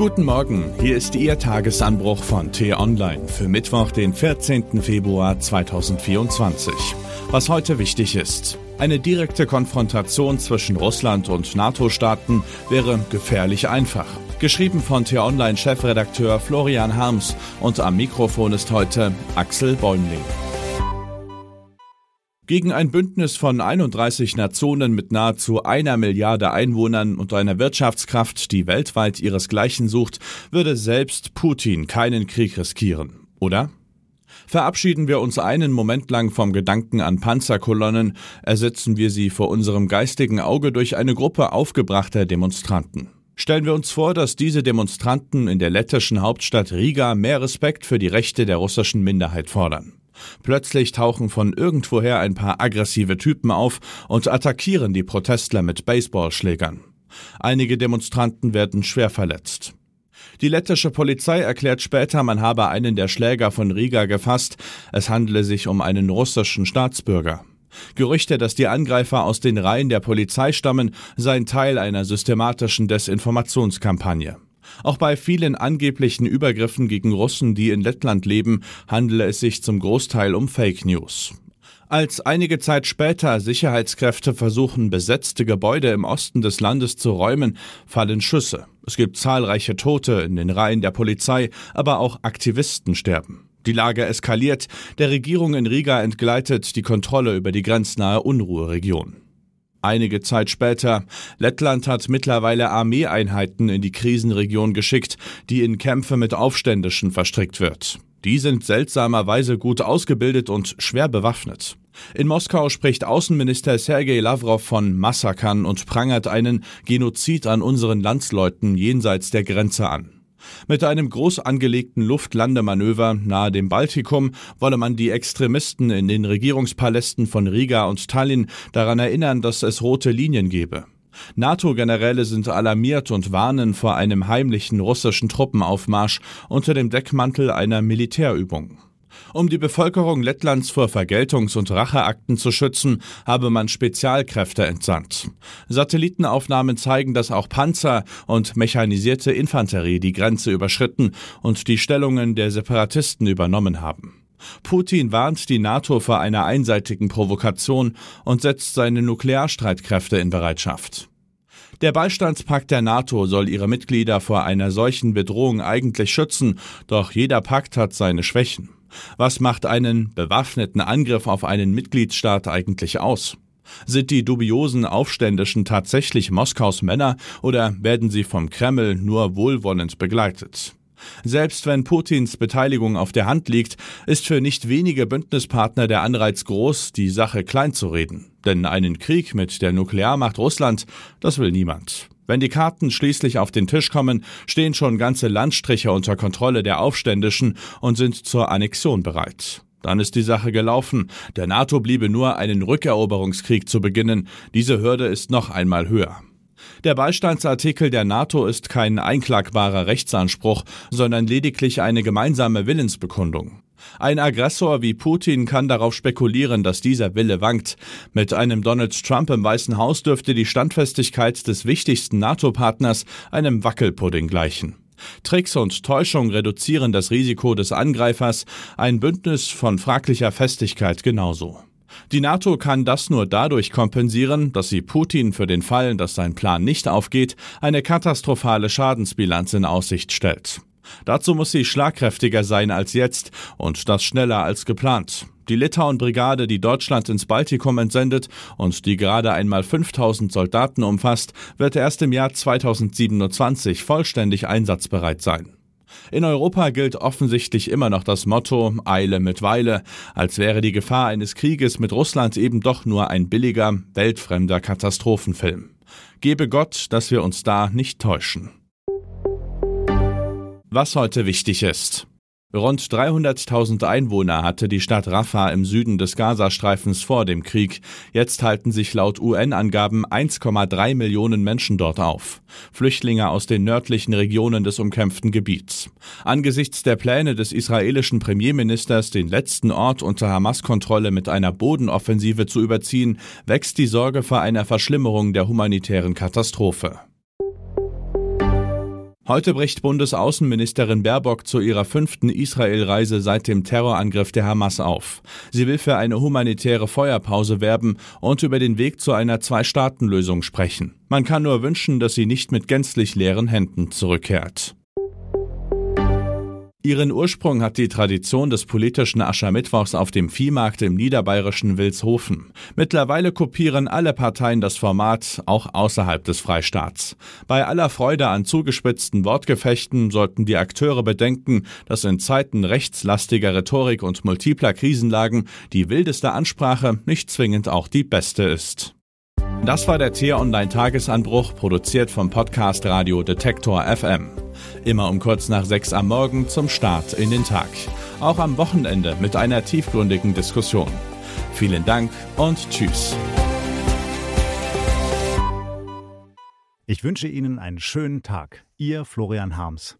Guten Morgen, hier ist Ihr Tagesanbruch von T-Online für Mittwoch, den 14. Februar 2024. Was heute wichtig ist. Eine direkte Konfrontation zwischen Russland und NATO-Staaten wäre gefährlich einfach. Geschrieben von T-Online-Chefredakteur Florian Harms und am Mikrofon ist heute Axel Bäumling. Gegen ein Bündnis von 31 Nationen mit nahezu einer Milliarde Einwohnern und einer Wirtschaftskraft, die weltweit ihresgleichen sucht, würde selbst Putin keinen Krieg riskieren, oder? Verabschieden wir uns einen Moment lang vom Gedanken an Panzerkolonnen, ersetzen wir sie vor unserem geistigen Auge durch eine Gruppe aufgebrachter Demonstranten. Stellen wir uns vor, dass diese Demonstranten in der lettischen Hauptstadt Riga mehr Respekt für die Rechte der russischen Minderheit fordern. Plötzlich tauchen von irgendwoher ein paar aggressive Typen auf und attackieren die Protestler mit Baseballschlägern. Einige Demonstranten werden schwer verletzt. Die lettische Polizei erklärt später, man habe einen der Schläger von Riga gefasst, es handele sich um einen russischen Staatsbürger. Gerüchte, dass die Angreifer aus den Reihen der Polizei stammen, seien Teil einer systematischen Desinformationskampagne. Auch bei vielen angeblichen Übergriffen gegen Russen, die in Lettland leben, handele es sich zum Großteil um Fake News. Als einige Zeit später Sicherheitskräfte versuchen, besetzte Gebäude im Osten des Landes zu räumen, fallen Schüsse. Es gibt zahlreiche Tote in den Reihen der Polizei, aber auch Aktivisten sterben. Die Lage eskaliert, der Regierung in Riga entgleitet die Kontrolle über die grenznahe Unruheregion. Einige Zeit später, Lettland hat mittlerweile Armeeeinheiten in die Krisenregion geschickt, die in Kämpfe mit Aufständischen verstrickt wird. Die sind seltsamerweise gut ausgebildet und schwer bewaffnet. In Moskau spricht Außenminister Sergei Lavrov von Massakern und prangert einen Genozid an unseren Landsleuten jenseits der Grenze an. Mit einem groß angelegten Luftlandemanöver nahe dem Baltikum wolle man die Extremisten in den Regierungspalästen von Riga und Tallinn daran erinnern, dass es rote Linien gebe. NATO-Generäle sind alarmiert und warnen vor einem heimlichen russischen Truppenaufmarsch unter dem Deckmantel einer Militärübung. Um die Bevölkerung Lettlands vor Vergeltungs- und Racheakten zu schützen, habe man Spezialkräfte entsandt. Satellitenaufnahmen zeigen, dass auch Panzer und mechanisierte Infanterie die Grenze überschritten und die Stellungen der Separatisten übernommen haben. Putin warnt die NATO vor einer einseitigen Provokation und setzt seine Nuklearstreitkräfte in Bereitschaft. Der Beistandspakt der NATO soll ihre Mitglieder vor einer solchen Bedrohung eigentlich schützen, doch jeder Pakt hat seine Schwächen. Was macht einen bewaffneten Angriff auf einen Mitgliedstaat eigentlich aus? Sind die dubiosen Aufständischen tatsächlich Moskaus Männer oder werden sie vom Kreml nur wohlwollend begleitet? Selbst wenn Putins Beteiligung auf der Hand liegt, ist für nicht wenige Bündnispartner der Anreiz groß, die Sache kleinzureden. Denn einen Krieg mit der Nuklearmacht Russland, das will niemand. Wenn die Karten schließlich auf den Tisch kommen, stehen schon ganze Landstriche unter Kontrolle der Aufständischen und sind zur Annexion bereit. Dann ist die Sache gelaufen. Der NATO bliebe nur einen Rückeroberungskrieg zu beginnen. Diese Hürde ist noch einmal höher. Der Beistandsartikel der NATO ist kein einklagbarer Rechtsanspruch, sondern lediglich eine gemeinsame Willensbekundung. Ein Aggressor wie Putin kann darauf spekulieren, dass dieser Wille wankt. Mit einem Donald Trump im Weißen Haus dürfte die Standfestigkeit des wichtigsten NATO-Partners einem Wackelpudding gleichen. Tricks und Täuschung reduzieren das Risiko des Angreifers, ein Bündnis von fraglicher Festigkeit genauso. Die NATO kann das nur dadurch kompensieren, dass sie Putin für den Fall, dass sein Plan nicht aufgeht, eine katastrophale Schadensbilanz in Aussicht stellt. Dazu muss sie schlagkräftiger sein als jetzt und das schneller als geplant. Die Litauen-Brigade, die Deutschland ins Baltikum entsendet und die gerade einmal 5000 Soldaten umfasst, wird erst im Jahr 2027 vollständig einsatzbereit sein. In Europa gilt offensichtlich immer noch das Motto Eile mit Weile, als wäre die Gefahr eines Krieges mit Russland eben doch nur ein billiger, weltfremder Katastrophenfilm. Gebe Gott, dass wir uns da nicht täuschen. Was heute wichtig ist. Rund 300.000 Einwohner hatte die Stadt Rafah im Süden des Gazastreifens vor dem Krieg. Jetzt halten sich laut UN-Angaben 1,3 Millionen Menschen dort auf. Flüchtlinge aus den nördlichen Regionen des umkämpften Gebiets. Angesichts der Pläne des israelischen Premierministers, den letzten Ort unter Hamas-Kontrolle mit einer Bodenoffensive zu überziehen, wächst die Sorge vor einer Verschlimmerung der humanitären Katastrophe. Heute bricht Bundesaußenministerin Baerbock zu ihrer fünften Israel-Reise seit dem Terrorangriff der Hamas auf. Sie will für eine humanitäre Feuerpause werben und über den Weg zu einer Zwei-Staaten-Lösung sprechen. Man kann nur wünschen, dass sie nicht mit gänzlich leeren Händen zurückkehrt. Ihren Ursprung hat die Tradition des politischen Aschermittwochs auf dem Viehmarkt im niederbayerischen Wilshofen. Mittlerweile kopieren alle Parteien das Format, auch außerhalb des Freistaats. Bei aller Freude an zugespitzten Wortgefechten sollten die Akteure bedenken, dass in Zeiten rechtslastiger Rhetorik und multipler Krisenlagen die wildeste Ansprache nicht zwingend auch die beste ist. Das war der T-Online-Tagesanbruch, produziert vom Podcast Radio Detektor FM. Immer um kurz nach sechs am Morgen zum Start in den Tag. Auch am Wochenende mit einer tiefgründigen Diskussion. Vielen Dank und Tschüss. Ich wünsche Ihnen einen schönen Tag. Ihr Florian Harms.